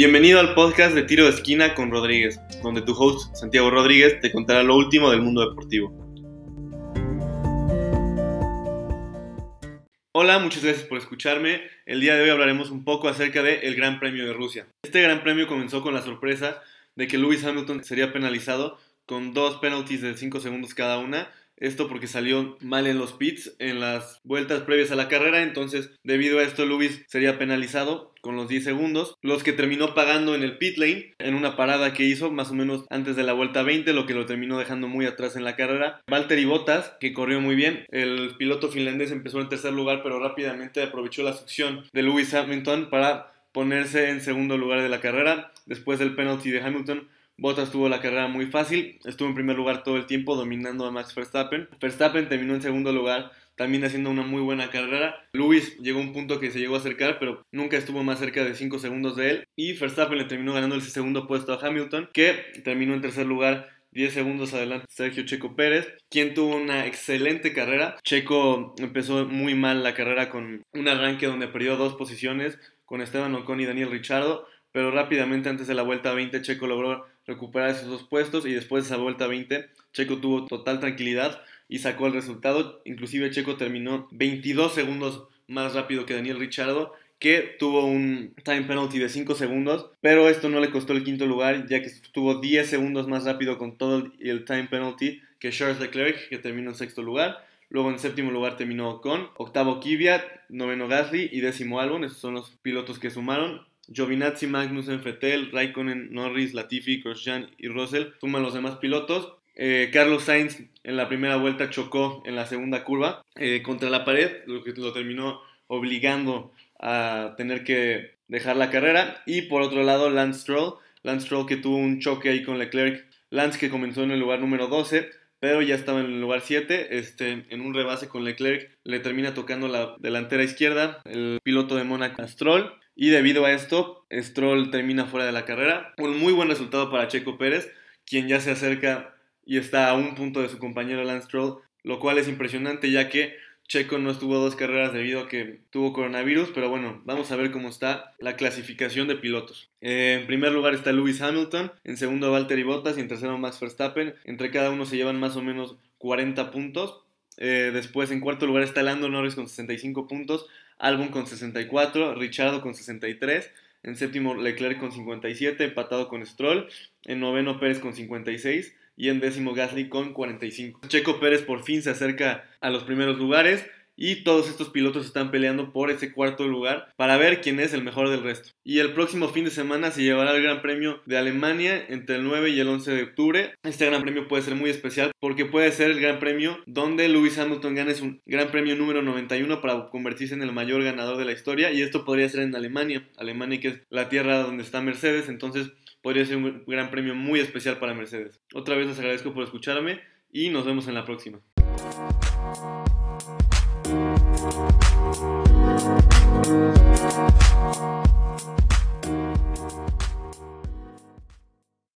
Bienvenido al podcast de Tiro de Esquina con Rodríguez, donde tu host Santiago Rodríguez te contará lo último del mundo deportivo. Hola, muchas gracias por escucharme. El día de hoy hablaremos un poco acerca del Gran Premio de Rusia. Este Gran Premio comenzó con la sorpresa de que Lewis Hamilton sería penalizado con dos penalties de 5 segundos cada una esto porque salió mal en los pits en las vueltas previas a la carrera, entonces debido a esto Lewis sería penalizado con los 10 segundos, los que terminó pagando en el pit lane en una parada que hizo más o menos antes de la vuelta 20, lo que lo terminó dejando muy atrás en la carrera. Valtteri Bottas, que corrió muy bien, el piloto finlandés empezó en tercer lugar, pero rápidamente aprovechó la succión de Lewis Hamilton para ponerse en segundo lugar de la carrera. Después del penalty de Hamilton, Bottas tuvo la carrera muy fácil, estuvo en primer lugar todo el tiempo dominando a Max Verstappen. Verstappen terminó en segundo lugar también haciendo una muy buena carrera. Lewis llegó a un punto que se llegó a acercar, pero nunca estuvo más cerca de 5 segundos de él. Y Verstappen le terminó ganando el segundo puesto a Hamilton, que terminó en tercer lugar 10 segundos adelante Sergio Checo Pérez, quien tuvo una excelente carrera. Checo empezó muy mal la carrera con un arranque donde perdió dos posiciones con Esteban Ocon y Daniel Ricciardo, pero rápidamente antes de la vuelta 20 Checo logró recuperar esos dos puestos y después de esa vuelta 20 Checo tuvo total tranquilidad y sacó el resultado. Inclusive Checo terminó 22 segundos más rápido que Daniel Ricciardo que tuvo un time penalty de 5 segundos, pero esto no le costó el quinto lugar, ya que estuvo 10 segundos más rápido con todo el time penalty que Charles Leclerc, que terminó en sexto lugar. Luego en séptimo lugar terminó con octavo Kvyat, noveno Gasly y décimo Albon. Esos son los pilotos que sumaron. Giovinazzi, Magnussen, Fettel, Raikkonen, Norris, Latifi, Grosjean y Russell suman los demás pilotos. Eh, Carlos Sainz en la primera vuelta chocó en la segunda curva eh, contra la pared, lo que lo terminó obligando a tener que dejar la carrera. Y por otro lado, Lance Stroll, Lance Stroll que tuvo un choque ahí con Leclerc. Lance que comenzó en el lugar número 12, pero ya estaba en el lugar 7, este, en un rebase con Leclerc, le termina tocando la delantera izquierda, el piloto de Mónaco Stroll, y debido a esto, Stroll termina fuera de la carrera. Un muy buen resultado para Checo Pérez, quien ya se acerca y está a un punto de su compañero Lance Stroll, lo cual es impresionante ya que Checo no estuvo dos carreras debido a que tuvo coronavirus, pero bueno, vamos a ver cómo está la clasificación de pilotos. Eh, en primer lugar está Lewis Hamilton, en segundo Valtteri Bottas y en tercero Max Verstappen. Entre cada uno se llevan más o menos 40 puntos. Eh, después en cuarto lugar está Lando Norris con 65 puntos, Albon con 64, Richardo con 63, en séptimo Leclerc con 57, empatado con Stroll, en noveno Pérez con 56 y en décimo Gasly con 45. Checo Pérez por fin se acerca a los primeros lugares y todos estos pilotos están peleando por ese cuarto lugar para ver quién es el mejor del resto. Y el próximo fin de semana se llevará el Gran Premio de Alemania entre el 9 y el 11 de octubre. Este Gran Premio puede ser muy especial porque puede ser el Gran Premio donde Lewis Hamilton gane su Gran Premio número 91 para convertirse en el mayor ganador de la historia y esto podría ser en Alemania, Alemania que es la tierra donde está Mercedes, entonces podría ser un gran premio muy especial para Mercedes. Otra vez les agradezco por escucharme y nos vemos en la próxima. thank you